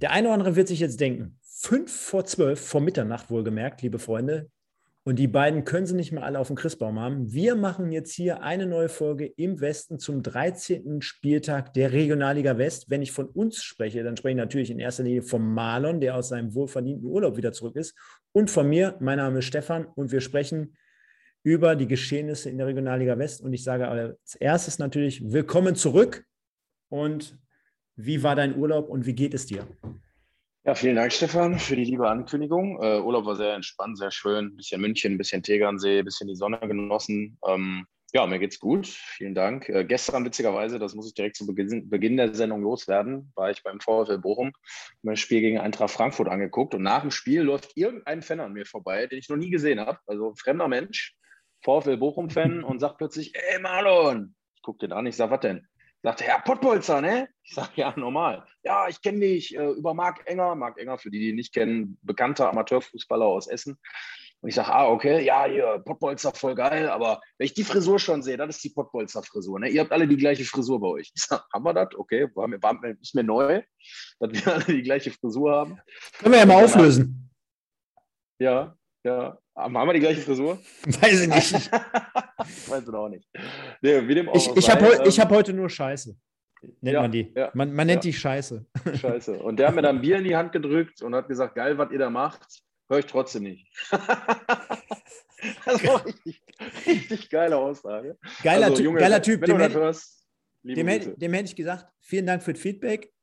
Der eine oder andere wird sich jetzt denken, fünf vor zwölf, vor Mitternacht wohlgemerkt, liebe Freunde, und die beiden können sie nicht mehr alle auf dem Christbaum haben. Wir machen jetzt hier eine neue Folge im Westen zum 13. Spieltag der Regionalliga West. Wenn ich von uns spreche, dann spreche ich natürlich in erster Linie vom Marlon, der aus seinem wohlverdienten Urlaub wieder zurück ist, und von mir. Mein Name ist Stefan und wir sprechen über die Geschehnisse in der Regionalliga West. Und ich sage als erstes natürlich willkommen zurück. Und wie war dein Urlaub und wie geht es dir? Ja, vielen Dank, Stefan, für die liebe Ankündigung. Äh, Urlaub war sehr entspannt, sehr schön. Bisschen München, bisschen Tegernsee, bisschen die Sonne genossen. Ähm, ja, mir geht's gut. Vielen Dank. Äh, gestern, witzigerweise, das muss ich direkt zu Beginn, Beginn, der Sendung loswerden, war ich beim VfL Bochum, das Spiel gegen Eintracht Frankfurt angeguckt. Und nach dem Spiel läuft irgendein Fan an mir vorbei, den ich noch nie gesehen habe. Also ein fremder Mensch, VfL Bochum-Fan, und sagt plötzlich: Ey, Marlon! Ich gucke den an, ich sage: Was denn? Sagte, Herr Pottbolzer, ne? Ich sage, ja, normal. Ja, ich kenne dich äh, über Marc Enger. Marc Enger, für die, die ihn nicht kennen, bekannter Amateurfußballer aus Essen. Und ich sage, ah, okay, ja, hier, Pottbolzer, voll geil. Aber wenn ich die Frisur schon sehe, das ist die Pottbolzer-Frisur. Ne? Ihr habt alle die gleiche Frisur bei euch. Ich sage, haben wir das? Okay, war mir, war, ist mir neu, dass wir alle die gleiche Frisur haben. Können wir ja mal auflösen. Ja, ja. Haben wir die gleiche Frisur? Weiß ich nicht. Weiß ich auch nicht. Nee, wie dem auch ich ich habe heu, ähm, hab heute nur Scheiße. Nennt ja, man die. Ja, man, man nennt ja. die Scheiße. Scheiße. Und der hat mir dann Bier in die Hand gedrückt und hat gesagt: Geil, was ihr da macht, höre ich trotzdem nicht. das war richtig, richtig geile Aussage. Geiler, also, Junge, geiler Typ. Dem, hätte, hörst, dem, hätte, dem hätte ich gesagt: Vielen Dank für das Feedback.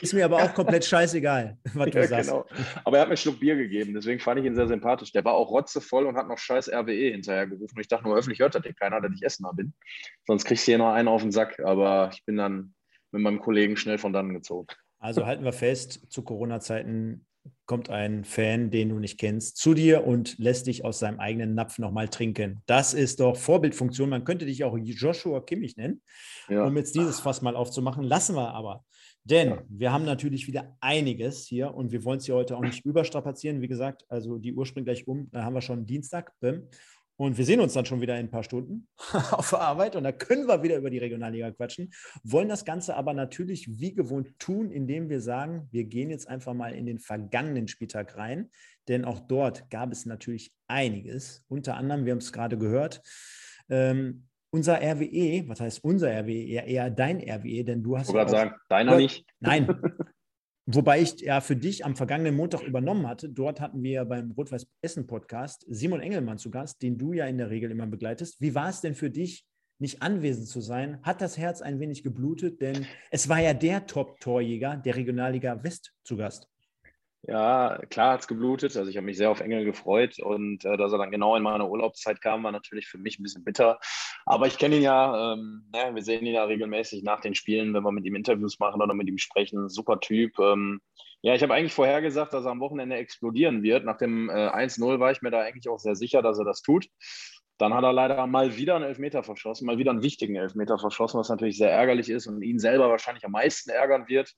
Ist mir aber auch komplett scheißegal, was du ja, sagst. Genau. Aber er hat mir einen Schluck Bier gegeben, deswegen fand ich ihn sehr sympathisch. Der war auch rotzevoll und hat noch scheiß RWE hinterher gerufen. ich dachte nur, öffentlich hört das den keiner, dass ich Essener bin. Sonst kriegst du hier noch einen auf den Sack. Aber ich bin dann mit meinem Kollegen schnell von dann gezogen. Also halten wir fest, zu Corona-Zeiten kommt ein Fan, den du nicht kennst, zu dir und lässt dich aus seinem eigenen Napf nochmal trinken. Das ist doch Vorbildfunktion. Man könnte dich auch Joshua Kimmich nennen, ja. um jetzt dieses Fass mal aufzumachen. Lassen wir aber. Denn wir haben natürlich wieder einiges hier und wir wollen es hier heute auch nicht überstrapazieren. Wie gesagt, also die Uhr springt gleich um, da haben wir schon Dienstag. Und wir sehen uns dann schon wieder in ein paar Stunden auf der Arbeit und da können wir wieder über die Regionalliga quatschen. Wollen das Ganze aber natürlich wie gewohnt tun, indem wir sagen, wir gehen jetzt einfach mal in den vergangenen Spieltag rein, denn auch dort gab es natürlich einiges. Unter anderem, wir haben es gerade gehört, ähm, unser RWE, was heißt unser RWE? Eher, eher dein RWE, denn du hast. Ich wollte ja sagen, deiner nicht. Nein. Wobei ich ja für dich am vergangenen Montag übernommen hatte. Dort hatten wir ja beim Rot-Weiß Essen Podcast Simon Engelmann zu Gast, den du ja in der Regel immer begleitest. Wie war es denn für dich, nicht anwesend zu sein? Hat das Herz ein wenig geblutet? Denn es war ja der Top-Torjäger der Regionalliga West zu Gast. Ja, klar hat es geblutet. Also ich habe mich sehr auf Engel gefreut und äh, dass er dann genau in meiner Urlaubszeit kam, war natürlich für mich ein bisschen bitter. Aber ich kenne ihn ja, ähm, ja, wir sehen ihn ja regelmäßig nach den Spielen, wenn wir mit ihm Interviews machen oder mit ihm sprechen. Super Typ. Ähm, ja, ich habe eigentlich vorhergesagt, dass er am Wochenende explodieren wird. Nach dem äh, 1-0 war ich mir da eigentlich auch sehr sicher, dass er das tut. Dann hat er leider mal wieder einen Elfmeter verschossen, mal wieder einen wichtigen Elfmeter verschossen, was natürlich sehr ärgerlich ist und ihn selber wahrscheinlich am meisten ärgern wird.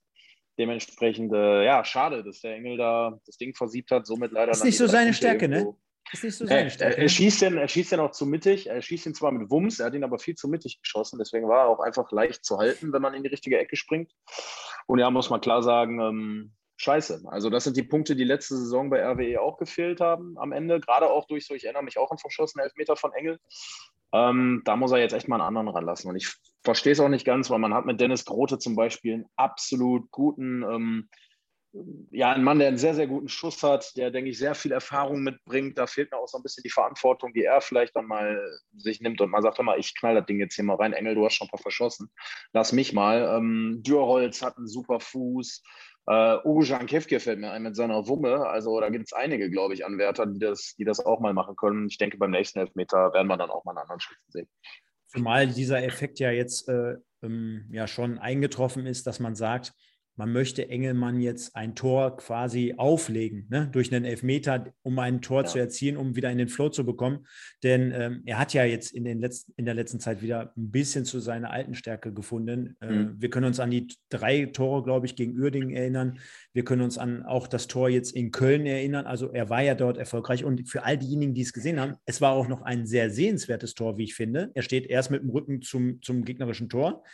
Dementsprechend, äh, ja, schade, dass der Engel da das Ding versiebt hat. Somit leider. Ist nicht so seine Stärke, ne? Ist nicht so seine Stärke. Er, er, ne? schießt den, er schießt den auch zu mittig. Er schießt ihn zwar mit Wumms, er hat ihn aber viel zu mittig geschossen. Deswegen war er auch einfach leicht zu halten, wenn man in die richtige Ecke springt. Und ja, muss man klar sagen, ähm, scheiße. Also, das sind die Punkte, die letzte Saison bei RWE auch gefehlt haben am Ende. Gerade auch durch so, ich erinnere mich auch an verschossene Elfmeter von Engel. Ähm, da muss er jetzt echt mal einen anderen ranlassen. Und ich verstehe es auch nicht ganz, weil man hat mit Dennis Grote zum Beispiel einen absolut guten, ähm, ja, einen Mann, der einen sehr, sehr guten Schuss hat, der, denke ich, sehr viel Erfahrung mitbringt. Da fehlt mir auch so ein bisschen die Verantwortung, die er vielleicht dann mal sich nimmt und mal sagt, mal, ich knall das Ding jetzt hier mal rein. Engel, du hast schon ein paar verschossen. Lass mich mal. Ähm, Dürrholz hat einen super Fuß. Uh, Ugo Jankewke fällt mir ein mit seiner Wumme. Also da gibt es einige, glaube ich, Anwärter, die das, die das auch mal machen können. Ich denke, beim nächsten Elfmeter werden wir dann auch mal einen anderen Schützen sehen. Zumal dieser Effekt ja jetzt äh, ähm, ja schon eingetroffen ist, dass man sagt, man möchte Engelmann jetzt ein Tor quasi auflegen, ne? durch einen Elfmeter, um ein Tor ja. zu erzielen, um wieder in den Flow zu bekommen. Denn ähm, er hat ja jetzt in, den letzten, in der letzten Zeit wieder ein bisschen zu seiner alten Stärke gefunden. Äh, mhm. Wir können uns an die drei Tore, glaube ich, gegen Uerdingen erinnern. Wir können uns an auch das Tor jetzt in Köln erinnern. Also er war ja dort erfolgreich. Und für all diejenigen, die es gesehen haben, es war auch noch ein sehr sehenswertes Tor, wie ich finde. Er steht erst mit dem Rücken zum, zum gegnerischen Tor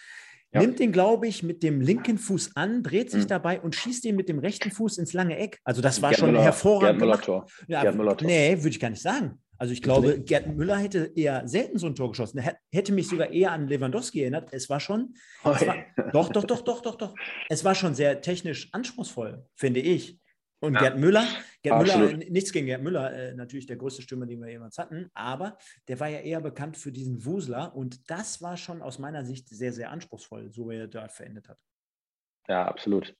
ja. nimmt den, glaube ich, mit dem linken Fuß an, dreht sich mhm. dabei und schießt den mit dem rechten Fuß ins lange Eck. Also das war Gerd schon Müller, hervorragend. Gerd Müller-Tor. Ja, Gerd Müller-Tor. Nee, würde ich gar nicht sagen. Also ich glaube, Gerd Müller hätte eher selten so ein Tor geschossen. Er hätte mich sogar eher an Lewandowski erinnert. Es war schon, es war, doch, doch, doch, doch, doch, doch. Es war schon sehr technisch anspruchsvoll, finde ich. Und ja. Gerd Müller, Gerd Müller, nichts gegen Gerd Müller, äh, natürlich der größte Stürmer, den wir jemals hatten, aber der war ja eher bekannt für diesen Wusler und das war schon aus meiner Sicht sehr, sehr anspruchsvoll, so wie er da verendet hat. Ja, absolut.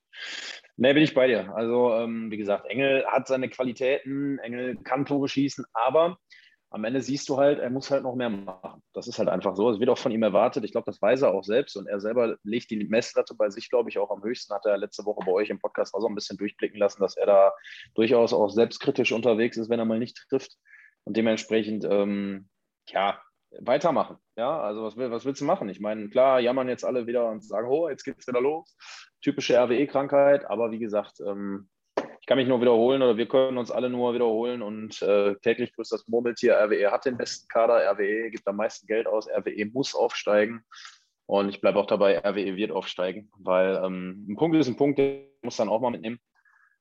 Ne, bin ich bei dir. Also, ähm, wie gesagt, Engel hat seine Qualitäten, Engel kann Tore schießen, aber am Ende siehst du halt, er muss halt noch mehr machen. Das ist halt einfach so. Es wird auch von ihm erwartet. Ich glaube, das weiß er auch selbst. Und er selber legt die Messlatte bei sich, glaube ich, auch am höchsten. Hat er letzte Woche bei euch im Podcast auch so ein bisschen durchblicken lassen, dass er da durchaus auch selbstkritisch unterwegs ist, wenn er mal nicht trifft. Und dementsprechend, ähm, ja, weitermachen. Ja, also was, was willst du machen? Ich meine, klar, jammern jetzt alle wieder und sagen, oh, jetzt geht es wieder los. Typische RWE-Krankheit. Aber wie gesagt, ähm, ich kann mich nur wiederholen oder wir können uns alle nur wiederholen und äh, täglich grüßt das Murmeltier. RWE hat den besten Kader, RWE gibt am meisten Geld aus, RWE muss aufsteigen und ich bleibe auch dabei, RWE wird aufsteigen, weil ähm, ein Punkt ist ein Punkt, den muss dann auch mal mitnehmen.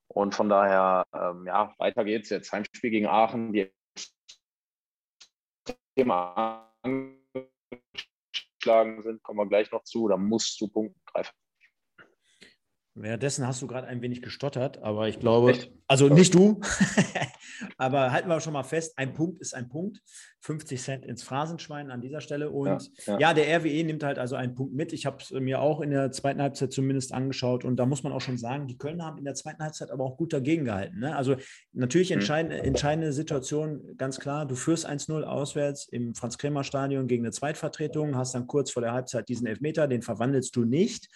Und von daher, ähm, ja, weiter geht's jetzt. Heimspiel gegen Aachen, die Thema angeschlagen sind, kommen wir gleich noch zu, da musst du Punkte greifen. Währenddessen hast du gerade ein wenig gestottert, aber ich glaube, Echt? also nicht du, aber halten wir schon mal fest, ein Punkt ist ein Punkt. 50 Cent ins Phrasenschwein an dieser Stelle. Und ja, ja. ja der RWE nimmt halt also einen Punkt mit. Ich habe es mir auch in der zweiten Halbzeit zumindest angeschaut und da muss man auch schon sagen, die Kölner haben in der zweiten Halbzeit aber auch gut dagegen gehalten. Ne? Also natürlich mhm. entscheidende, entscheidende Situation, ganz klar, du führst 1-0 auswärts im Franz-Kremer-Stadion gegen eine Zweitvertretung, hast dann kurz vor der Halbzeit diesen Elfmeter, den verwandelst du nicht.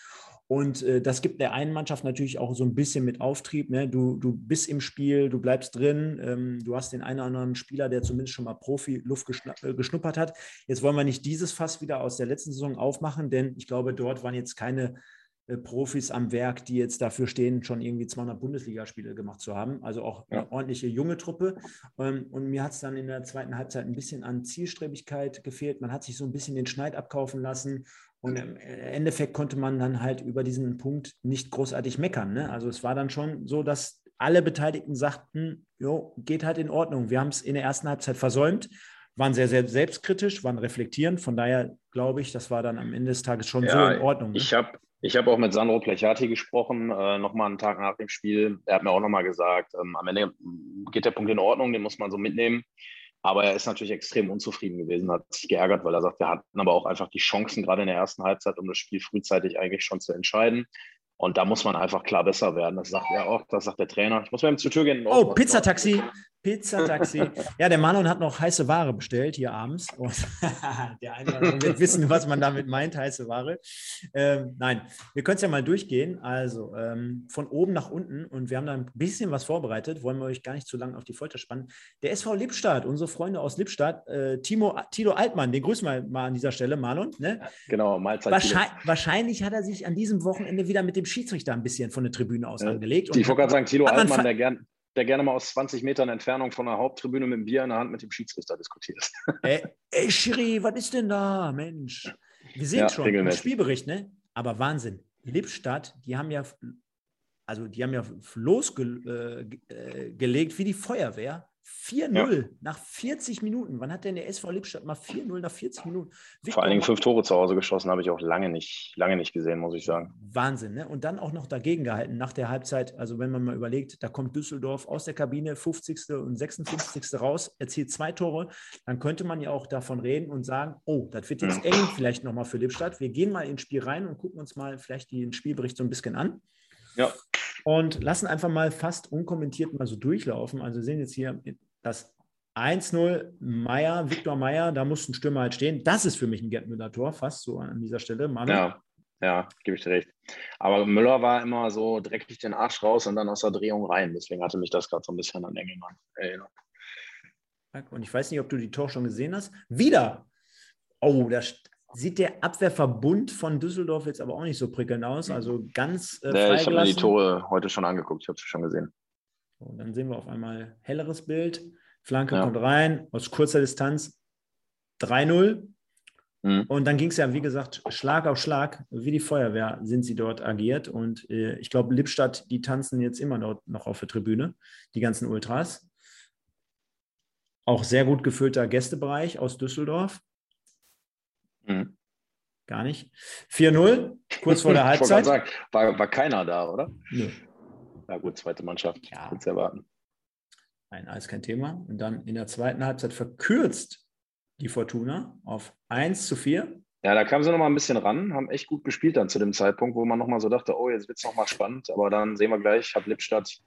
Und äh, das gibt der einen Mannschaft natürlich auch so ein bisschen mit Auftrieb. Ne? Du, du bist im Spiel, du bleibst drin, ähm, du hast den einen oder anderen Spieler, der zumindest schon mal Profi-Luft äh, geschnuppert hat. Jetzt wollen wir nicht dieses Fass wieder aus der letzten Saison aufmachen, denn ich glaube, dort waren jetzt keine äh, Profis am Werk, die jetzt dafür stehen, schon irgendwie 200 Bundesligaspiele gemacht zu haben. Also auch eine ordentliche junge Truppe. Ähm, und mir hat es dann in der zweiten Halbzeit ein bisschen an Zielstrebigkeit gefehlt. Man hat sich so ein bisschen den Schneid abkaufen lassen und im Endeffekt konnte man dann halt über diesen Punkt nicht großartig meckern. Ne? Also es war dann schon so, dass alle Beteiligten sagten, jo, geht halt in Ordnung. Wir haben es in der ersten Halbzeit versäumt, waren sehr, sehr selbstkritisch, waren reflektierend. Von daher glaube ich, das war dann am Ende des Tages schon ja, so in Ordnung. Ne? Ich habe ich hab auch mit Sandro Plechati gesprochen, äh, nochmal einen Tag nach dem Spiel. Er hat mir auch nochmal gesagt, ähm, am Ende geht der Punkt in Ordnung, den muss man so mitnehmen. Aber er ist natürlich extrem unzufrieden gewesen, hat sich geärgert, weil er sagt, wir hatten aber auch einfach die Chancen, gerade in der ersten Halbzeit, um das Spiel frühzeitig eigentlich schon zu entscheiden. Und da muss man einfach klar besser werden. Das sagt er auch, das sagt der Trainer. Ich muss mal eben zur Tür gehen. Oh, Pizzataxi. Pizzataxi. ja, der Marlon hat noch heiße Ware bestellt hier abends. Und der eine wird wissen, was man damit meint, heiße Ware. Ähm, nein, wir können es ja mal durchgehen. Also ähm, von oben nach unten und wir haben da ein bisschen was vorbereitet, wollen wir euch gar nicht zu lange auf die Folter spannen. Der SV Lippstadt, unsere Freunde aus Lippstadt, äh, Timo, Tito Altmann, den grüßen wir mal an dieser Stelle, Marlon. Ne? Genau, Mahlzeit. Wahrscheinlich, wahrscheinlich, hat er sich an diesem Wochenende wieder mit dem Schiedsrichter ein bisschen von der Tribüne aus ja, angelegt. Ich wollte gerade sagen, Tilo Altmann, der gern der gerne mal aus 20 Metern Entfernung von der Haupttribüne mit dem Bier in der Hand mit dem Schiedsrichter diskutiert. Ey, ey Schiri, was ist denn da, Mensch? Wir sehen ja, schon im Spielbericht, ne? Aber Wahnsinn. Lippstadt, die haben ja, also die haben ja losgelegt äh, äh wie die Feuerwehr 4-0 ja. nach 40 Minuten. Wann hat denn der SV Lippstadt mal 4-0 nach 40 Minuten? Victor Vor allen Dingen fünf Tore zu Hause geschossen, habe ich auch lange nicht, lange nicht gesehen, muss ich sagen. Wahnsinn, ne? Und dann auch noch dagegen gehalten nach der Halbzeit. Also, wenn man mal überlegt, da kommt Düsseldorf aus der Kabine, 50. und 56. raus, erzielt zwei Tore, dann könnte man ja auch davon reden und sagen: Oh, das wird jetzt mhm. eng vielleicht nochmal für Lippstadt. Wir gehen mal ins Spiel rein und gucken uns mal vielleicht den Spielbericht so ein bisschen an. Ja. Und lassen einfach mal fast unkommentiert mal so durchlaufen. Also, wir sehen jetzt hier das 1-0 Meier, Viktor Meier, da muss ein Stürmer halt stehen. Das ist für mich ein Gerd Müller-Tor, fast so an dieser Stelle. Manu. Ja, ja, gebe ich dir recht. Aber Müller war immer so dreckig den Arsch raus und dann aus der Drehung rein. Deswegen hatte mich das gerade so ein bisschen an Engelmann erinnert. Und ich weiß nicht, ob du die Tor schon gesehen hast. Wieder! Oh, da sieht der Abwehrverbund von Düsseldorf jetzt aber auch nicht so prickelnd aus. Also ganz. Äh, nee, ich habe mir die Tore heute schon angeguckt. Ich habe sie schon gesehen. Und dann sehen wir auf einmal helleres Bild. Flanke ja. kommt rein, aus kurzer Distanz 3-0. Mhm. Und dann ging es ja, wie gesagt, Schlag auf Schlag, wie die Feuerwehr sind sie dort agiert. Und äh, ich glaube, Lippstadt, die tanzen jetzt immer dort noch auf der Tribüne, die ganzen Ultras. Auch sehr gut gefüllter Gästebereich aus Düsseldorf. Gar nicht. 4-0, kurz vor der Halbzeit. Ich sagen, war, war keiner da, oder? Nö. Ja, gut, zweite Mannschaft. Ja. Kurz erwarten. Nein, alles kein Thema. Und dann in der zweiten Halbzeit verkürzt die Fortuna auf 1 zu 4. Ja, da kamen sie noch mal ein bisschen ran, haben echt gut gespielt dann zu dem Zeitpunkt, wo man noch mal so dachte, oh, jetzt wird es noch mal spannend. Aber dann sehen wir gleich, hat Lippstadt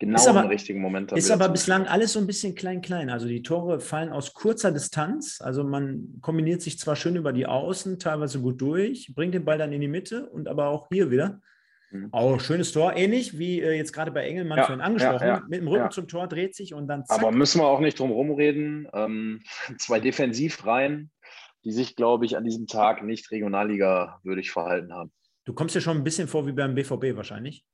genau aber, im richtigen Moment. Ist aber bislang alles so ein bisschen klein-klein. Also die Tore fallen aus kurzer Distanz. Also man kombiniert sich zwar schön über die Außen, teilweise gut durch, bringt den Ball dann in die Mitte und aber auch hier wieder. Mhm. Auch schönes Tor, ähnlich wie äh, jetzt gerade bei Engelmann ja, vorhin angesprochen. Ja, ja, mit dem Rücken zum Tor dreht sich und dann zack. Aber müssen wir auch nicht drum rumreden. Ähm, zwei Defensivreihen, die sich, glaube ich, an diesem Tag nicht Regionalliga würdig verhalten haben. Du kommst dir schon ein bisschen vor wie beim BVB wahrscheinlich.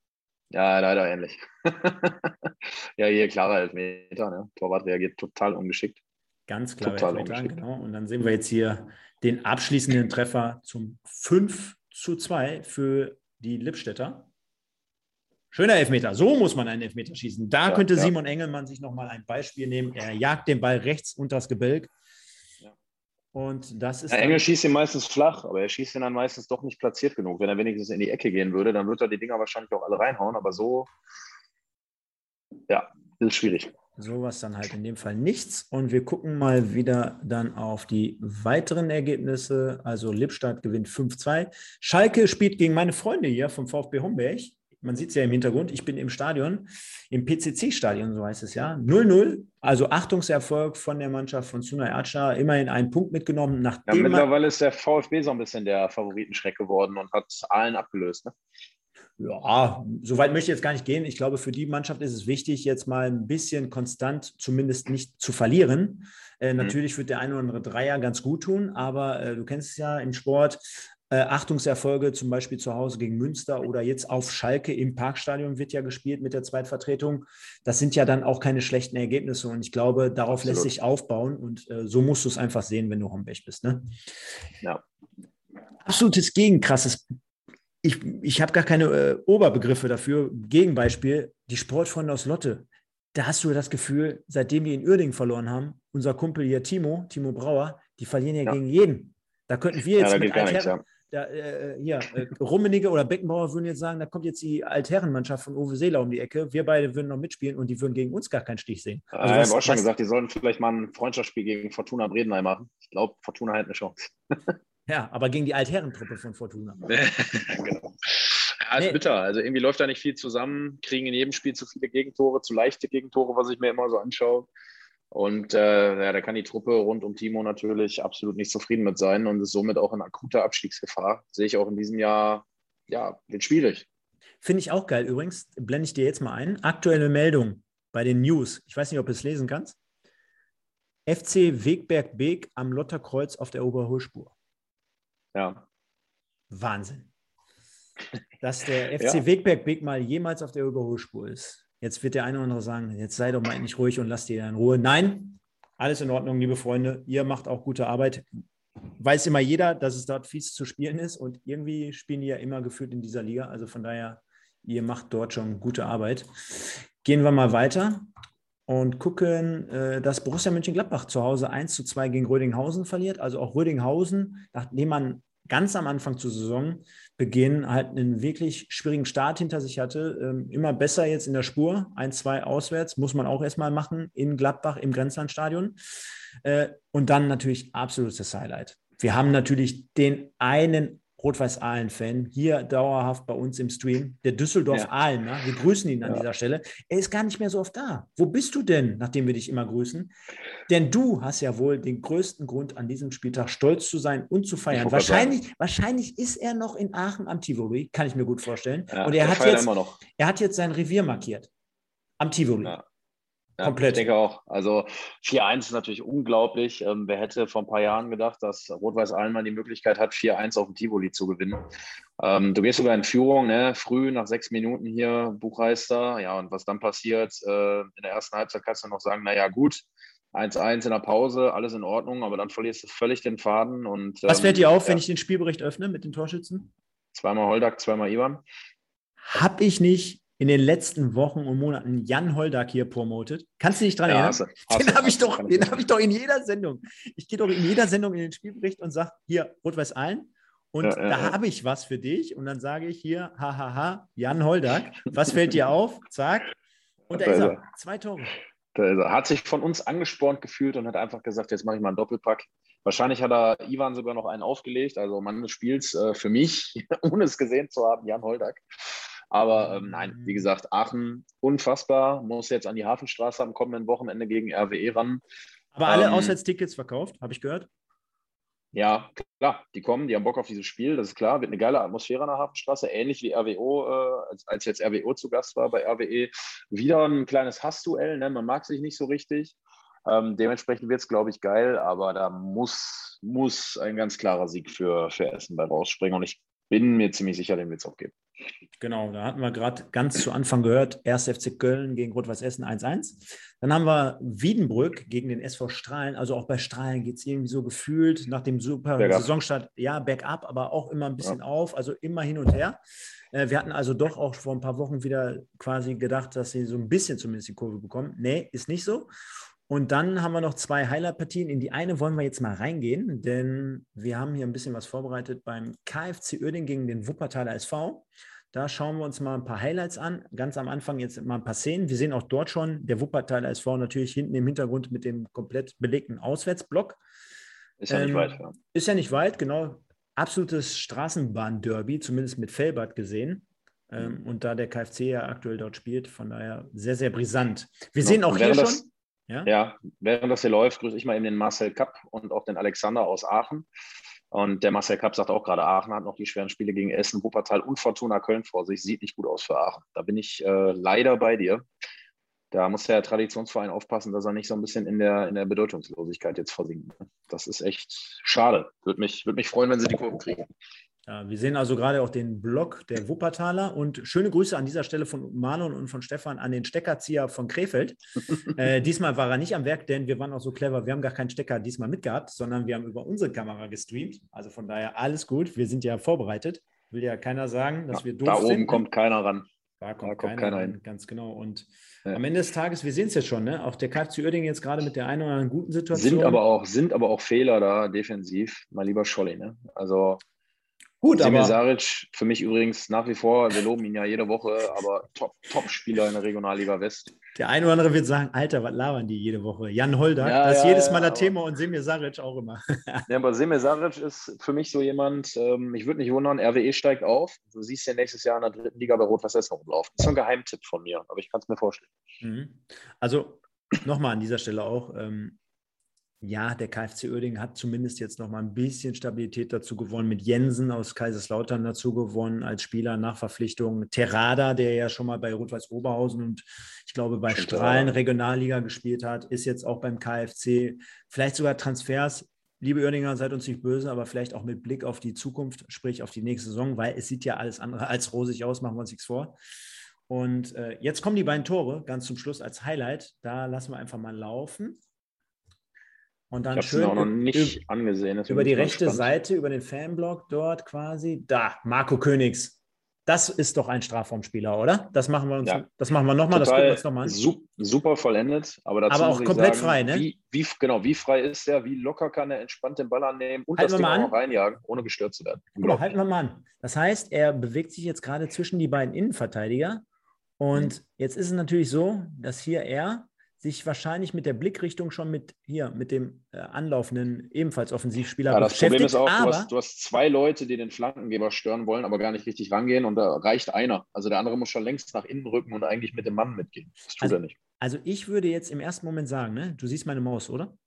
Ja, leider ähnlich. ja, hier klarer Elfmeter. Ne? Torwart reagiert total ungeschickt. Ganz klar, total Elfmeter, genau. Und dann sehen wir jetzt hier den abschließenden Treffer zum 5 zu 2 für die Lippstädter. Schöner Elfmeter. So muss man einen Elfmeter schießen. Da ja, könnte ja. Simon Engelmann sich nochmal ein Beispiel nehmen. Er jagt den Ball rechts unter das Gebälk. Und das ist. Ja, Engel schießt ihn meistens flach, aber er schießt ihn dann meistens doch nicht platziert genug. Wenn er wenigstens in die Ecke gehen würde, dann würde er die Dinger wahrscheinlich auch alle reinhauen. Aber so, ja, ist schwierig. Sowas dann halt in dem Fall nichts. Und wir gucken mal wieder dann auf die weiteren Ergebnisse. Also Lippstadt gewinnt 5-2. Schalke spielt gegen meine Freunde hier vom VfB Homberg. Man sieht es ja im Hintergrund. Ich bin im Stadion, im PCC-Stadion, so heißt es ja. 0-0. Also Achtungserfolg von der Mannschaft von Sunay Acha. Immerhin einen Punkt mitgenommen. Nachdem ja, mittlerweile ist der VfB so ein bisschen der Favoritenschreck geworden und hat allen abgelöst. Ne? Ja, so weit möchte ich jetzt gar nicht gehen. Ich glaube, für die Mannschaft ist es wichtig, jetzt mal ein bisschen konstant zumindest nicht zu verlieren. Äh, mhm. Natürlich wird der eine oder andere Dreier ganz gut tun, aber äh, du kennst es ja im Sport. Äh, Achtungserfolge zum Beispiel zu Hause gegen Münster oder jetzt auf Schalke im Parkstadion wird ja gespielt mit der Zweitvertretung. Das sind ja dann auch keine schlechten Ergebnisse und ich glaube, darauf Absolut. lässt sich aufbauen und äh, so musst du es einfach sehen, wenn du Homberg bist. Ne? Ja. Absolutes Gegenkrasses ich, ich habe gar keine äh, Oberbegriffe dafür. Gegenbeispiel, die Sportfreunde aus Lotte. Da hast du das Gefühl, seitdem wir in Uerdingen verloren haben, unser Kumpel hier Timo, Timo Brauer, die verlieren ja, ja. gegen jeden. Da könnten wir jetzt ja, mit Altherren, nichts, ja. Da, äh, hier, äh, Rummenigge oder Beckenbauer würden jetzt sagen, da kommt jetzt die Altherrenmannschaft von Uwe Seeler um die Ecke. Wir beide würden noch mitspielen und die würden gegen uns gar keinen Stich sehen. Also ich habe auch schon gesagt, die sollten vielleicht mal ein Freundschaftsspiel gegen Fortuna Bredenheim machen. Ich glaube, Fortuna hat eine Chance. Ja, aber gegen die Altherrentruppe von Fortuna. genau. Ja, ist nee. bitter. Also irgendwie läuft da nicht viel zusammen, kriegen in jedem Spiel zu viele Gegentore, zu leichte Gegentore, was ich mir immer so anschaue. Und äh, ja, da kann die Truppe rund um Timo natürlich absolut nicht zufrieden mit sein und ist somit auch in akuter Abstiegsgefahr. Sehe ich auch in diesem Jahr, ja, wird schwierig. Finde ich auch geil. Übrigens, blende ich dir jetzt mal ein. Aktuelle Meldung bei den News. Ich weiß nicht, ob du es lesen kannst. FC Wegberg Beek am Lotterkreuz auf der Oberholspur. Ja. Wahnsinn. Dass der FC ja. Wegberg Big mal jemals auf der Überholspur ist. Jetzt wird der eine oder andere sagen, jetzt sei doch mal endlich ruhig und lass die in Ruhe. Nein, alles in Ordnung, liebe Freunde. Ihr macht auch gute Arbeit. Weiß immer jeder, dass es dort fies zu spielen ist und irgendwie spielen die ja immer gefühlt in dieser Liga. Also von daher, ihr macht dort schon gute Arbeit. Gehen wir mal weiter und gucken, äh, dass Borussia Mönchengladbach zu Hause 1 zu 2 gegen Rödinghausen verliert. Also auch Rödinghausen, nachdem man ganz am Anfang zur Saisonbeginn halt einen wirklich schwierigen Start hinter sich hatte. Ähm, immer besser jetzt in der Spur. Ein, zwei auswärts muss man auch erstmal machen in Gladbach im Grenzlandstadion. Äh, und dann natürlich absolutes Highlight. Wir haben natürlich den einen Rot-Weiß-Aalen-Fan, hier dauerhaft bei uns im Stream, der Düsseldorf-Aalen. Ja. Wir grüßen ihn an ja. dieser Stelle. Er ist gar nicht mehr so oft da. Wo bist du denn, nachdem wir dich immer grüßen? Denn du hast ja wohl den größten Grund, an diesem Spieltag stolz zu sein und zu feiern. Wahrscheinlich, wahrscheinlich ist er noch in Aachen am Tivoli, kann ich mir gut vorstellen. Ja, und er hat, jetzt, er hat jetzt sein Revier markiert. Am Tivoli. Ja. Ja, Komplett. Ich denke auch. Also 4-1 ist natürlich unglaublich. Ähm, wer hätte vor ein paar Jahren gedacht, dass Rot-Weiß Aalen die Möglichkeit hat, 4-1 auf dem Tivoli zu gewinnen. Ähm, du gehst sogar in Führung, ne? früh nach sechs Minuten hier, Buchreister. Ja, und was dann passiert, äh, in der ersten Halbzeit kannst du noch sagen, naja, gut, 1-1 in der Pause, alles in Ordnung, aber dann verlierst du völlig den Faden. Und, Was fällt dir auf, ja. wenn ich den Spielbericht öffne mit den Torschützen? Zweimal Holdak, zweimal Ivan. Hab ich nicht in den letzten Wochen und Monaten Jan Holdak hier promotet. Kannst du dich dran ja, erinnern? Hast hast den habe ich, doch, hab ich doch in jeder Sendung. Ich gehe doch in jeder Sendung in den Spielbericht und sage, hier, Rot-Weiß Allen. Und ja, ja, da habe ich was für dich. Und dann sage ich hier, hahaha, Jan Holdak, was fällt dir auf? Zack. Und da, da ist er. Zwei Tore. Da ist er. Hat sich von uns angespornt gefühlt und hat einfach gesagt, jetzt mache ich mal einen Doppelpack. Wahrscheinlich hat er Ivan sogar noch einen aufgelegt. Also Mann des Spiels äh, für mich, ohne es gesehen zu haben, Jan Holdak. Aber ähm, nein, wie gesagt, Aachen unfassbar, muss jetzt an die Hafenstraße am kommenden Wochenende gegen RWE ran. Aber alle ähm, Auswärtstickets verkauft, habe ich gehört. Ja, klar, die kommen, die haben Bock auf dieses Spiel, das ist klar, wird eine geile Atmosphäre an der Hafenstraße, ähnlich wie RWO, äh, als, als jetzt RWO zu Gast war bei RWE. Wieder ein kleines Hassduell, ne? man mag sich nicht so richtig. Ähm, dementsprechend wird es, glaube ich, geil, aber da muss, muss ein ganz klarer Sieg für, für Essen bei rausspringen und ich bin mir ziemlich sicher, den wird es auch geben. Genau, da hatten wir gerade ganz zu Anfang gehört, 1. FC Köln gegen Rot-Weiß Essen 1-1. Dann haben wir Wiedenbrück gegen den SV Strahlen. Also auch bei Strahlen geht es irgendwie so gefühlt nach dem super bergab. Saisonstart, ja, bergab, aber auch immer ein bisschen ja. auf, also immer hin und her. Äh, wir hatten also doch auch vor ein paar Wochen wieder quasi gedacht, dass sie so ein bisschen zumindest die Kurve bekommen. Nee, ist nicht so. Und dann haben wir noch zwei Highlight-Partien. In die eine wollen wir jetzt mal reingehen, denn wir haben hier ein bisschen was vorbereitet beim KFC Uerding gegen den Wuppertaler SV. Da schauen wir uns mal ein paar Highlights an. Ganz am Anfang jetzt mal ein paar Szenen. Wir sehen auch dort schon der Wuppertaler SV natürlich hinten im Hintergrund mit dem komplett belegten Auswärtsblock. Ist ja ähm, nicht weit. Ja. Ist ja nicht weit, genau. Absolutes Straßenbahn-Derby, zumindest mit Felbert gesehen. Ähm, mhm. und da der KfC ja aktuell dort spielt, von daher sehr, sehr brisant. Wir genau. sehen auch hier schon. Ja? ja, während das hier läuft, grüße ich mal eben den Marcel Kapp und auch den Alexander aus Aachen. Und der Marcel Kapp sagt auch gerade, Aachen hat noch die schweren Spiele gegen Essen, Wuppertal und Fortuna Köln vor sich. Sieht nicht gut aus für Aachen. Da bin ich äh, leider bei dir. Da muss der Traditionsverein aufpassen, dass er nicht so ein bisschen in der, in der Bedeutungslosigkeit jetzt versinkt. Das ist echt schade. Würde mich, würde mich freuen, wenn sie die Kurve kriegen. Ja, wir sehen also gerade auch den Blog der Wuppertaler und schöne Grüße an dieser Stelle von Manon und von Stefan an den Steckerzieher von Krefeld. äh, diesmal war er nicht am Werk, denn wir waren auch so clever, wir haben gar keinen Stecker diesmal mitgehabt, sondern wir haben über unsere Kamera gestreamt. Also von daher alles gut, wir sind ja vorbereitet. Will ja keiner sagen, dass ja, wir doof sind. Da oben sind. kommt keiner ran. Da kommt, da kommt keiner, hin. Ganz genau. Und ja. am Ende des Tages, wir sehen es jetzt schon, ne? auch der KFC Uerding jetzt gerade mit der einen oder anderen guten Situation. Sind aber auch, sind aber auch Fehler da defensiv, mal lieber Scholli. Ne? Also Gut, Semir aber. Saric, für mich übrigens nach wie vor, wir loben ihn ja jede Woche, aber Top-Spieler Top in der Regionalliga West. Der eine oder andere wird sagen: Alter, was labern die jede Woche? Jan Holder, ja, das ist ja, jedes Mal ja, das Thema und Semir Saric auch immer. ja, aber Semir Saric ist für mich so jemand, ähm, ich würde nicht wundern, RWE steigt auf. Du siehst ja nächstes Jahr in der dritten Liga bei Rot-Weiß Essen rumlaufen. Das ist so ein Geheimtipp von mir, aber ich kann es mir vorstellen. Mhm. Also nochmal an dieser Stelle auch. Ähm, ja, der KfC Oerding hat zumindest jetzt noch mal ein bisschen Stabilität dazu gewonnen, mit Jensen aus Kaiserslautern dazu gewonnen als Spieler nach Verpflichtung. Terada, der ja schon mal bei Rot-Weiß Oberhausen und ich glaube bei Strahlen Regionalliga gespielt hat, ist jetzt auch beim KfC. Vielleicht sogar Transfers. Liebe Oerdinger, seid uns nicht böse, aber vielleicht auch mit Blick auf die Zukunft, sprich auf die nächste Saison, weil es sieht ja alles andere als rosig aus, machen wir uns nichts vor. Und äh, jetzt kommen die beiden Tore ganz zum Schluss als Highlight. Da lassen wir einfach mal laufen. Und dann schön auch noch nicht angesehen. über die rechte spannend. Seite, über den Fanblog dort quasi. Da, Marco Königs. Das ist doch ein Strafraumspieler, oder? Das machen wir uns, ja. das machen wir nochmal, das gucken wir uns nochmal an. Super vollendet, aber dazu aber auch komplett sagen, frei, ne? Wie, wie, genau, wie frei ist er? Wie locker kann er entspannt den Ball annehmen und halten das Ding auch reinjagen, ohne gestört zu werden? Genau, halten wir mal an. Das heißt, er bewegt sich jetzt gerade zwischen die beiden Innenverteidiger und mhm. jetzt ist es natürlich so, dass hier er sich wahrscheinlich mit der Blickrichtung schon mit hier, mit dem äh, anlaufenden, ebenfalls Offensivspieler ja, das Problem ist auch, du hast, du hast, zwei Leute, die den Flankengeber stören wollen, aber gar nicht richtig rangehen und da reicht einer. Also der andere muss schon längst nach innen rücken und eigentlich mit dem Mann mitgehen. Das tut also, er nicht. Also ich würde jetzt im ersten Moment sagen, ne, du siehst meine Maus, oder?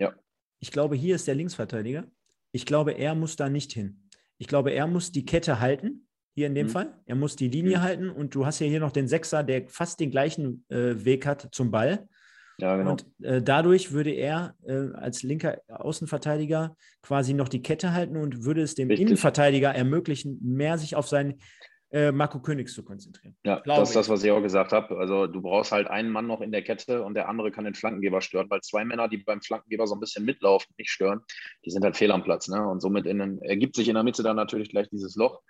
Ja. Ich glaube, hier ist der Linksverteidiger. Ich glaube, er muss da nicht hin. Ich glaube, er muss die Kette halten hier in dem mhm. Fall. Er muss die Linie mhm. halten und du hast ja hier noch den Sechser, der fast den gleichen äh, Weg hat zum Ball. Ja, genau. Und äh, dadurch würde er äh, als linker Außenverteidiger quasi noch die Kette halten und würde es dem Richtig. Innenverteidiger ermöglichen, mehr sich auf sein äh, Marco Königs zu konzentrieren. Ja, das ist das, was ich auch gesagt habe. Also du brauchst halt einen Mann noch in der Kette und der andere kann den Flankengeber stören, weil zwei Männer, die beim Flankengeber so ein bisschen mitlaufen, nicht stören, die sind halt fehl am Platz. Ne? Und somit in, ergibt sich in der Mitte dann natürlich gleich dieses Loch.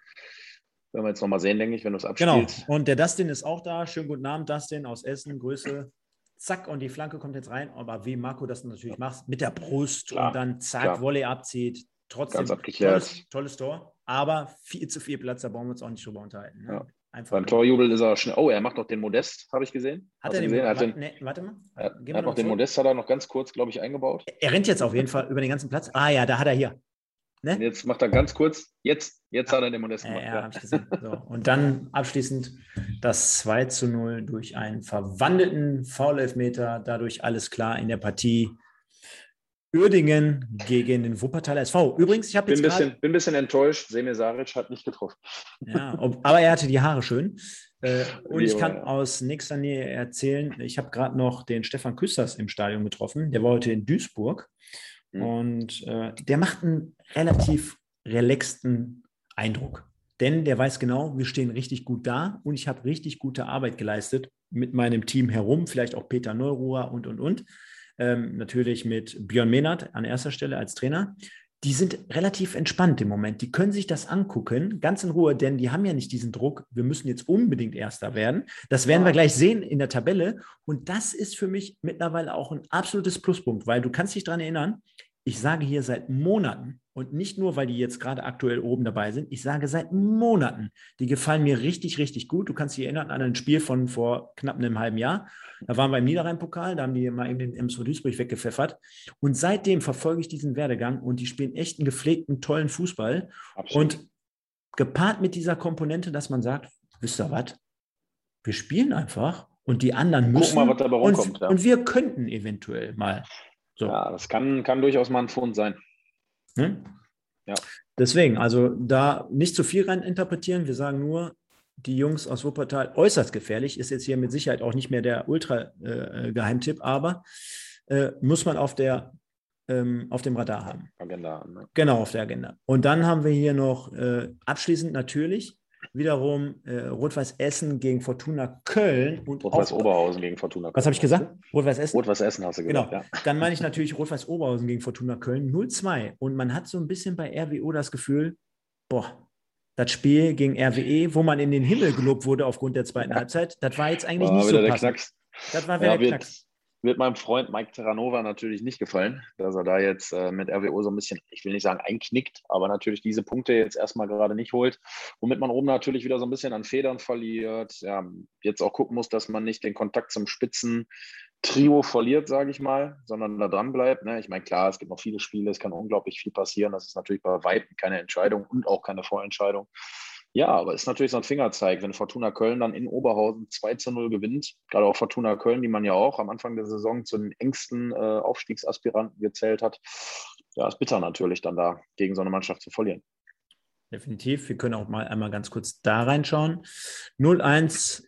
Werden wir jetzt nochmal sehen, denke ich, wenn du es abspielst. Genau. Und der Dustin ist auch da. Schönen guten Abend, Dustin aus Essen. Grüße. Zack, und die Flanke kommt jetzt rein. Aber wie Marco das natürlich macht, mit der Brust klar, und dann zack, klar. Volley abzieht. Trotzdem tolles, tolles, Tor. Aber viel zu viel Platz, da brauchen wir uns auch nicht drüber unterhalten. Ne? Ja. Einfach Beim Torjubel ist er schnell. Oh, er macht noch den Modest, habe ich gesehen. Hat Hast er den, gesehen? Hat den, nee, warte mal. Er, hat noch den Modest, hat er noch ganz kurz, glaube ich, eingebaut. Er rennt jetzt auf jeden Fall über den ganzen Platz. Ah ja, da hat er hier. Ne? Jetzt macht er ganz kurz, jetzt, jetzt hat er den Modest gemacht. Ja, ja, habe ich gesehen. So. Und dann abschließend das 2 zu 0 durch einen verwandelten Foul-Elfmeter. Dadurch alles klar in der Partie. Uerdingen gegen den Wuppertaler SV. Übrigens, ich habe jetzt. Bin, bisschen, bin ein bisschen enttäuscht. Semir Saric hat nicht getroffen. Ja, ob, aber er hatte die Haare schön. Äh, und ich kann aus nächster Nähe erzählen, ich habe gerade noch den Stefan Küsters im Stadion getroffen. Der war heute in Duisburg. Mhm. Und äh, der macht einen relativ relaxten Eindruck. Denn der weiß genau, wir stehen richtig gut da und ich habe richtig gute Arbeit geleistet mit meinem Team herum, vielleicht auch Peter Neuruhr und, und, und. Ähm, natürlich mit Björn Mehnert an erster Stelle als Trainer die sind relativ entspannt im Moment. Die können sich das angucken, ganz in Ruhe, denn die haben ja nicht diesen Druck, wir müssen jetzt unbedingt Erster werden. Das werden wir gleich sehen in der Tabelle. Und das ist für mich mittlerweile auch ein absolutes Pluspunkt, weil du kannst dich daran erinnern, ich sage hier seit Monaten und nicht nur, weil die jetzt gerade aktuell oben dabei sind, ich sage seit Monaten, die gefallen mir richtig, richtig gut. Du kannst dich erinnern an ein Spiel von vor knapp einem halben Jahr. Da waren wir im Niederrhein-Pokal, da haben die mal eben den MSV Duisburg weggepfeffert. Und seitdem verfolge ich diesen Werdegang und die spielen echt einen gepflegten, tollen Fußball. Absolut. Und gepaart mit dieser Komponente, dass man sagt, wisst ihr was, wir spielen einfach und die anderen müssen. Guck mal, was rumkommt. Und, ja. und wir könnten eventuell mal. So. Ja, das kann, kann durchaus mal ein Fund sein. Hm? Ja. Deswegen, also da nicht zu viel rein interpretieren. Wir sagen nur, die Jungs aus Wuppertal äußerst gefährlich. Ist jetzt hier mit Sicherheit auch nicht mehr der Ultra-Geheimtipp, äh, aber äh, muss man auf der ähm, auf dem Radar haben. Agenda. Ne? Genau, auf der Agenda. Und dann haben wir hier noch äh, abschließend natürlich wiederum äh, Rot-Weiß Essen gegen Fortuna Köln. Rot-Weiß Oberhausen gegen Fortuna Köln. Was habe ich gesagt? Rot-Weiß Essen? Rot-Weiß Essen hast du gesagt. Genau. Ja. Dann meine ich natürlich Rot-Weiß Oberhausen gegen Fortuna Köln 0-2. Und man hat so ein bisschen bei RWO das Gefühl, boah, das Spiel gegen RWE, wo man in den Himmel gelobt wurde aufgrund der zweiten Halbzeit, das war jetzt eigentlich war nicht so passend. Knacks. Das war wieder ja, der Knacks wird meinem Freund Mike Terranova natürlich nicht gefallen, dass er da jetzt äh, mit RWO so ein bisschen, ich will nicht sagen einknickt, aber natürlich diese Punkte jetzt erstmal gerade nicht holt, womit man oben natürlich wieder so ein bisschen an Federn verliert. Ja, jetzt auch gucken muss, dass man nicht den Kontakt zum Spitzen Trio verliert, sage ich mal, sondern da dran bleibt. Ne? Ich meine, klar, es gibt noch viele Spiele, es kann unglaublich viel passieren. Das ist natürlich bei Weitem keine Entscheidung und auch keine Vorentscheidung. Ja, aber ist natürlich so ein Fingerzeig, wenn Fortuna Köln dann in Oberhausen 2 zu 0 gewinnt. Gerade auch Fortuna Köln, die man ja auch am Anfang der Saison zu den engsten äh, Aufstiegsaspiranten gezählt hat. Ja, ist bitter natürlich dann da gegen so eine Mannschaft zu verlieren. Definitiv. Wir können auch mal einmal ganz kurz da reinschauen. 0-1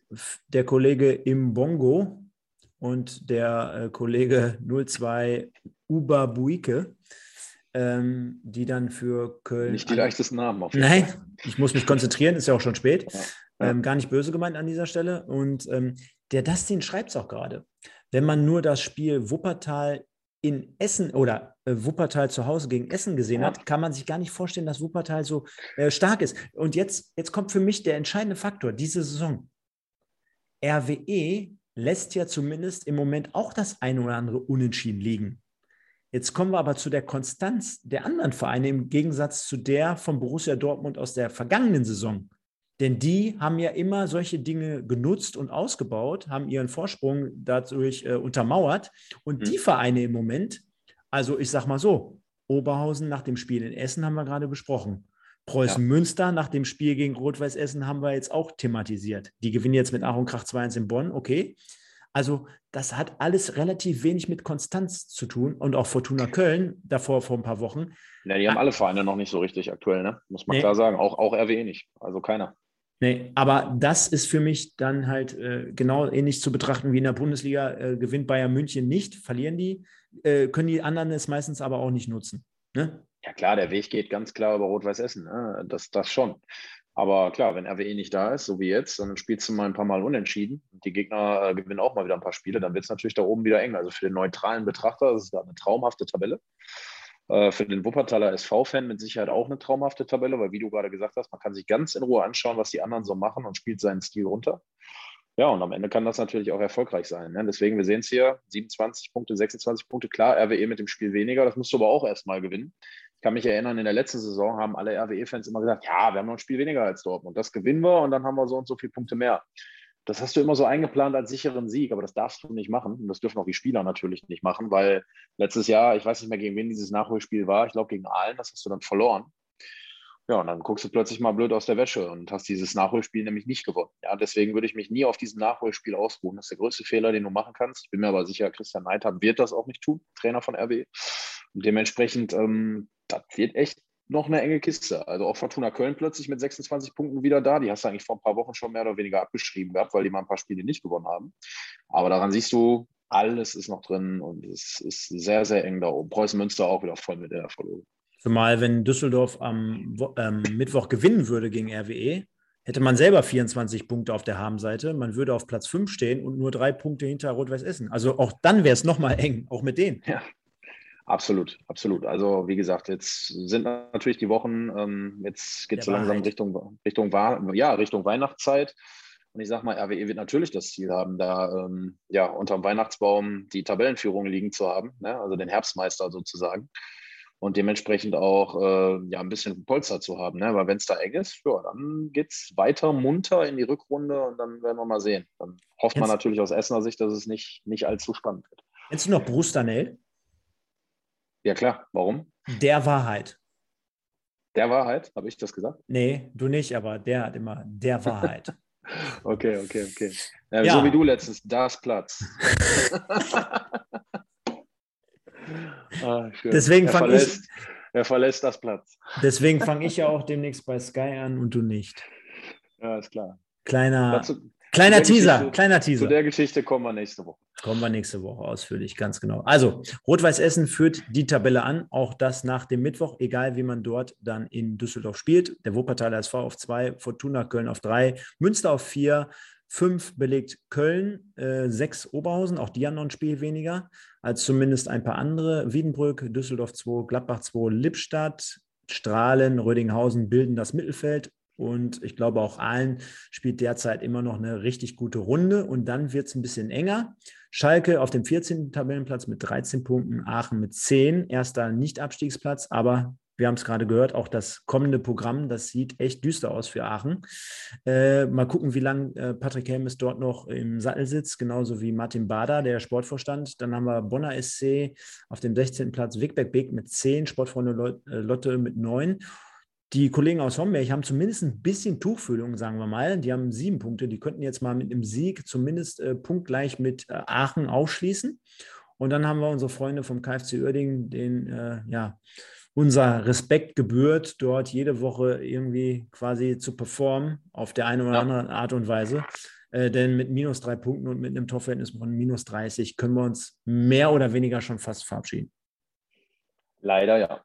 der Kollege im Bongo und der äh, Kollege 0-2 Uba Buike ähm, die dann für Köln. Nicht die leichtesten Namen auf jeden Nein, Fall. ich muss mich konzentrieren, ist ja auch schon spät. Ja. Ähm, gar nicht böse gemeint an dieser Stelle. Und ähm, der Dustin schreibt es auch gerade. Wenn man nur das Spiel Wuppertal in Essen oder äh, Wuppertal zu Hause gegen Essen gesehen ja. hat, kann man sich gar nicht vorstellen, dass Wuppertal so äh, stark ist. Und jetzt, jetzt kommt für mich der entscheidende Faktor, diese Saison. RWE lässt ja zumindest im Moment auch das eine oder andere Unentschieden liegen. Jetzt kommen wir aber zu der Konstanz der anderen Vereine im Gegensatz zu der von Borussia Dortmund aus der vergangenen Saison. Denn die haben ja immer solche Dinge genutzt und ausgebaut, haben ihren Vorsprung dadurch äh, untermauert. Und mhm. die Vereine im Moment, also ich sage mal so, Oberhausen nach dem Spiel in Essen haben wir gerade besprochen. Preußen ja. Münster nach dem Spiel gegen Rot-Weiß Essen haben wir jetzt auch thematisiert. Die gewinnen jetzt mit Aaron Krach 2-1 in Bonn, okay. Also das hat alles relativ wenig mit Konstanz zu tun und auch Fortuna Köln davor vor ein paar Wochen. Ja, die haben alle Vereine noch nicht so richtig aktuell, ne? muss man nee. klar sagen. Auch, auch RWE nicht, also keiner. Nee, aber das ist für mich dann halt äh, genau ähnlich zu betrachten wie in der Bundesliga. Äh, gewinnt Bayern München nicht, verlieren die, äh, können die anderen es meistens aber auch nicht nutzen. Ne? Ja klar, der Weg geht ganz klar über Rot-Weiß Essen, ne? das, das schon. Aber klar, wenn RWE nicht da ist, so wie jetzt, dann spielst du mal ein paar Mal unentschieden und die Gegner äh, gewinnen auch mal wieder ein paar Spiele, dann wird es natürlich da oben wieder eng. Also für den neutralen Betrachter ist es eine traumhafte Tabelle. Äh, für den Wuppertaler SV-Fan mit Sicherheit auch eine traumhafte Tabelle, weil wie du gerade gesagt hast, man kann sich ganz in Ruhe anschauen, was die anderen so machen und spielt seinen Stil runter. Ja, und am Ende kann das natürlich auch erfolgreich sein. Ne? Deswegen, wir sehen es hier, 27 Punkte, 26 Punkte, klar, RWE mit dem Spiel weniger, das musst du aber auch erstmal gewinnen. Kann mich erinnern, in der letzten Saison haben alle RWE-Fans immer gesagt, ja, wir haben noch ein Spiel weniger als Dortmund, das gewinnen wir und dann haben wir so und so viele Punkte mehr. Das hast du immer so eingeplant als sicheren Sieg, aber das darfst du nicht machen. Und das dürfen auch die Spieler natürlich nicht machen, weil letztes Jahr, ich weiß nicht mehr, gegen wen dieses Nachholspiel war, ich glaube gegen Aalen, das hast du dann verloren. Ja, und dann guckst du plötzlich mal blöd aus der Wäsche und hast dieses Nachholspiel nämlich nicht gewonnen. Ja, deswegen würde ich mich nie auf diesem Nachholspiel ausruhen. Das ist der größte Fehler, den du machen kannst. Ich bin mir aber sicher, Christian Neidhardt wird das auch nicht tun, Trainer von RW. Und dementsprechend, ähm, das wird echt noch eine enge Kiste. Also auch Fortuna Köln plötzlich mit 26 Punkten wieder da. Die hast du eigentlich vor ein paar Wochen schon mehr oder weniger abgeschrieben gehabt, weil die mal ein paar Spiele nicht gewonnen haben. Aber daran siehst du, alles ist noch drin und es ist sehr, sehr eng da oben. Preußen Münster auch wieder voll mit der Verlorung. Zumal, wenn Düsseldorf am ähm, Mittwoch gewinnen würde gegen RWE, hätte man selber 24 Punkte auf der Habenseite. Man würde auf Platz 5 stehen und nur drei Punkte hinter Rot-Weiß Essen. Also auch dann wäre es nochmal eng, auch mit denen. Ja, absolut, absolut. Also wie gesagt, jetzt sind natürlich die Wochen, ähm, jetzt geht es so langsam Richtung, Richtung, ja, Richtung Weihnachtszeit. Und ich sage mal, RWE wird natürlich das Ziel haben, da ähm, ja, unterm Weihnachtsbaum die Tabellenführung liegen zu haben, ne? also den Herbstmeister sozusagen und dementsprechend auch äh, ja, ein bisschen Polster zu haben. Ne? Weil wenn es da eng ist, ja, dann geht es weiter munter in die Rückrunde und dann werden wir mal sehen. Dann hofft man natürlich aus Essener Sicht, dass es nicht, nicht allzu spannend wird. Kennst du noch Bruce Danell? Ja, klar. Warum? Der Wahrheit. Der Wahrheit? Habe ich das gesagt? Nee, du nicht, aber der hat immer der Wahrheit. okay, okay, okay. Ja, ja. So wie du letztens, das Platz. Ah, deswegen fange ich. Er verlässt das Platz. Deswegen fange ich ja auch demnächst bei Sky an und du nicht. Ja, ist klar. Kleiner, Dazu, kleiner Teaser, kleiner Teaser. Zu der Geschichte kommen wir nächste Woche. Kommen wir nächste Woche ausführlich, ganz genau. Also, Rot-Weiß Essen führt die Tabelle an, auch das nach dem Mittwoch, egal wie man dort dann in Düsseldorf spielt. Der Wuppertaler SV auf zwei, Fortuna Köln auf drei, Münster auf vier, Fünf belegt Köln, äh, Oberhausen, auch die haben noch ein Spiel weniger als zumindest ein paar andere. Wiedenbrück, Düsseldorf 2, Gladbach 2, Lippstadt, Strahlen, Rödinghausen bilden das Mittelfeld. Und ich glaube, auch Aalen spielt derzeit immer noch eine richtig gute Runde. Und dann wird es ein bisschen enger. Schalke auf dem 14. Tabellenplatz mit 13 Punkten, Aachen mit 10, erster Nicht-Abstiegsplatz, aber wir haben es gerade gehört, auch das kommende Programm, das sieht echt düster aus für Aachen. Äh, mal gucken, wie lange äh, Patrick Helmes dort noch im Sattel sitzt, genauso wie Martin Bader, der Sportvorstand. Dann haben wir Bonner SC auf dem 16. Platz, Wigberg Beek mit 10, Sportfreunde äh, Lotte mit 9. Die Kollegen aus Homberg haben zumindest ein bisschen Tuchfühlung, sagen wir mal. Die haben sieben Punkte. Die könnten jetzt mal mit einem Sieg zumindest äh, punktgleich mit äh, Aachen ausschließen. Und dann haben wir unsere Freunde vom KfC Uerdingen, den, äh, ja, unser Respekt gebührt, dort jede Woche irgendwie quasi zu performen, auf der eine oder ja. andere Art und Weise. Äh, denn mit minus drei Punkten und mit einem Torverhältnis von minus 30 können wir uns mehr oder weniger schon fast verabschieden. Leider ja.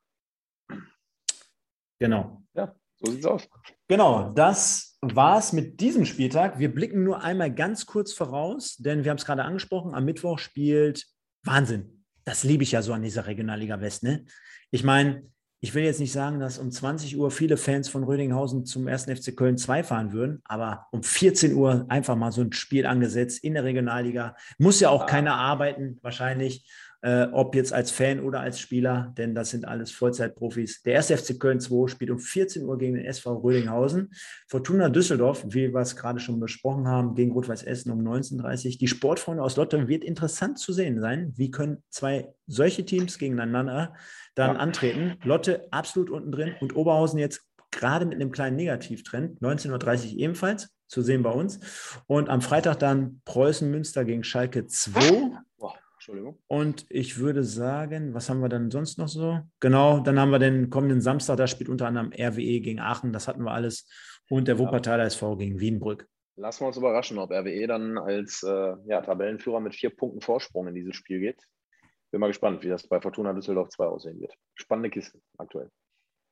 Genau. Ja, so sieht's aus. Genau, das war's mit diesem Spieltag. Wir blicken nur einmal ganz kurz voraus, denn wir haben es gerade angesprochen, am Mittwoch spielt Wahnsinn. Das liebe ich ja so an dieser Regionalliga West, ne? Ich meine, ich will jetzt nicht sagen, dass um 20 Uhr viele Fans von Rödinghausen zum 1. FC Köln 2 fahren würden, aber um 14 Uhr einfach mal so ein Spiel angesetzt in der Regionalliga. Muss ja auch keiner arbeiten, wahrscheinlich äh, ob jetzt als Fan oder als Spieler, denn das sind alles Vollzeitprofis. Der 1. FC Köln 2 spielt um 14 Uhr gegen den SV Rödinghausen. Fortuna Düsseldorf, wie wir es gerade schon besprochen haben, gegen Rot-Weiß Essen um 19.30 Uhr. Die Sportfreunde aus Lotte wird interessant zu sehen sein. Wie können zwei solche Teams gegeneinander dann ja. antreten? Lotte absolut unten drin und Oberhausen jetzt gerade mit einem kleinen Negativtrend. 19.30 Uhr ebenfalls zu sehen bei uns. Und am Freitag dann Preußen Münster gegen Schalke 2. Entschuldigung. Und ich würde sagen, was haben wir dann sonst noch so? Genau, dann haben wir den kommenden Samstag, da spielt unter anderem RWE gegen Aachen, das hatten wir alles. Und der Wuppertaler SV gegen Wienbrück. Lassen wir uns überraschen, ob RWE dann als äh, ja, Tabellenführer mit vier Punkten Vorsprung in dieses Spiel geht. Bin mal gespannt, wie das bei Fortuna Düsseldorf 2 aussehen wird. Spannende Kiste aktuell.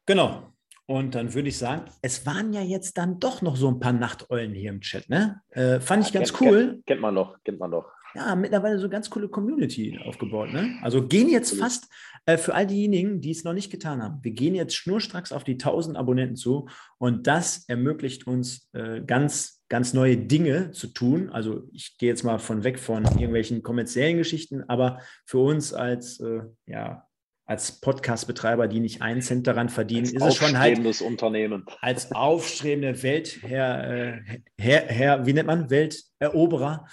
Genau. Und dann würde ich sagen, es waren ja jetzt dann doch noch so ein paar Nachteulen hier im Chat, ne? Äh, fand ich ganz kennt, cool. Kennt, kennt, man noch, kennt man noch. Ja, mittlerweile so ganz coole Community aufgebaut, ne? Also gehen jetzt fast äh, für all diejenigen, die es noch nicht getan haben, wir gehen jetzt schnurstracks auf die 1000 Abonnenten zu und das ermöglicht uns äh, ganz, ganz neue Dinge zu tun. Also ich gehe jetzt mal von weg von irgendwelchen kommerziellen Geschichten, aber für uns als, äh, ja, als Podcast-Betreiber, die nicht einen Cent daran verdienen, als ist es schon halt Unternehmen. als aufstrebende Weltherr, äh, Herr, Herr, wie nennt man, Welteroberer.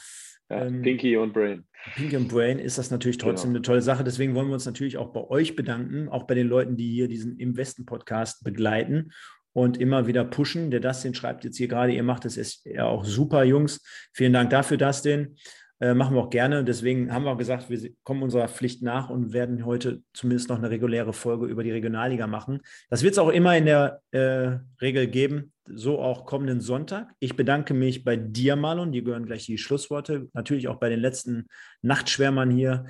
Ja, ähm, Pinky und Brain. Pinky und Brain ist das natürlich trotzdem genau. eine tolle Sache. Deswegen wollen wir uns natürlich auch bei euch bedanken, auch bei den Leuten, die hier diesen Im Westen-Podcast begleiten und immer wieder pushen. Der Dustin schreibt jetzt hier gerade, ihr macht es ja auch super, Jungs. Vielen Dank dafür, Dustin. Äh, machen wir auch gerne. Deswegen haben wir auch gesagt, wir kommen unserer Pflicht nach und werden heute zumindest noch eine reguläre Folge über die Regionalliga machen. Das wird es auch immer in der äh, Regel geben, so auch kommenden Sonntag. Ich bedanke mich bei dir, Marlon. Die gehören gleich die Schlussworte. Natürlich auch bei den letzten Nachtschwärmern hier.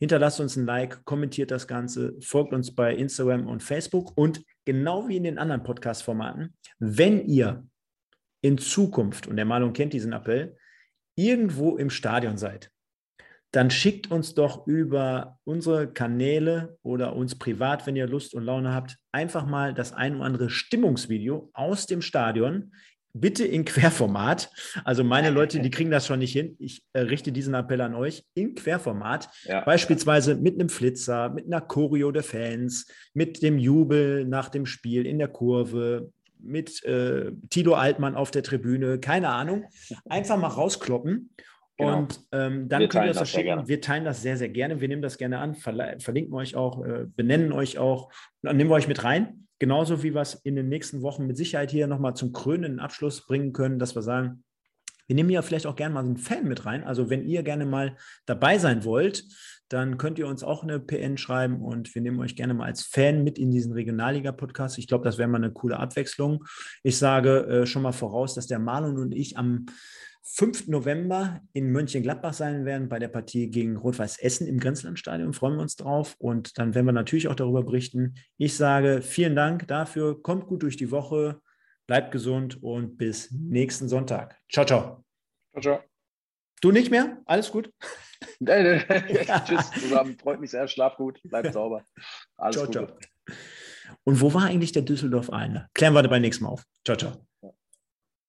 Hinterlasst uns ein Like, kommentiert das Ganze, folgt uns bei Instagram und Facebook und genau wie in den anderen Podcast-Formaten, wenn ihr in Zukunft, und der Marlon kennt diesen Appell, irgendwo im Stadion seid, dann schickt uns doch über unsere Kanäle oder uns privat, wenn ihr Lust und Laune habt, einfach mal das ein oder andere Stimmungsvideo aus dem Stadion. Bitte in Querformat. Also meine Leute, die kriegen das schon nicht hin. Ich äh, richte diesen Appell an euch in Querformat. Ja. Beispielsweise mit einem Flitzer, mit einer Choreo der Fans, mit dem Jubel nach dem Spiel in der Kurve, mit äh, Tilo Altmann auf der Tribüne, keine Ahnung. Einfach mal rauskloppen. Genau. Und ähm, dann wir könnt ihr das verschicken. Wir teilen das sehr, sehr gerne. Wir nehmen das gerne an, verlinken euch auch, äh, benennen euch auch dann nehmen wir euch mit rein. Genauso wie wir es in den nächsten Wochen mit Sicherheit hier nochmal zum krönenden Abschluss bringen können, dass wir sagen, wir nehmen ja vielleicht auch gerne mal einen Fan mit rein. Also wenn ihr gerne mal dabei sein wollt, dann könnt ihr uns auch eine PN schreiben und wir nehmen euch gerne mal als Fan mit in diesen Regionalliga-Podcast. Ich glaube, das wäre mal eine coole Abwechslung. Ich sage äh, schon mal voraus, dass der Marlon und ich am 5. November in Mönchengladbach sein werden bei der Partie gegen Rot-Weiß Essen im Grenzlandstadion. Freuen wir uns drauf und dann werden wir natürlich auch darüber berichten. Ich sage vielen Dank dafür. Kommt gut durch die Woche, bleibt gesund und bis nächsten Sonntag. Ciao, ciao. Ciao, ciao. Du nicht mehr? Alles gut? Tschüss zusammen. Freut mich sehr. Schlaf gut. Bleibt sauber. Alles ciao, Gute. ciao. Und wo war eigentlich der Düsseldorf-Einer? Klären wir beim nächsten Mal auf. Ciao, ciao.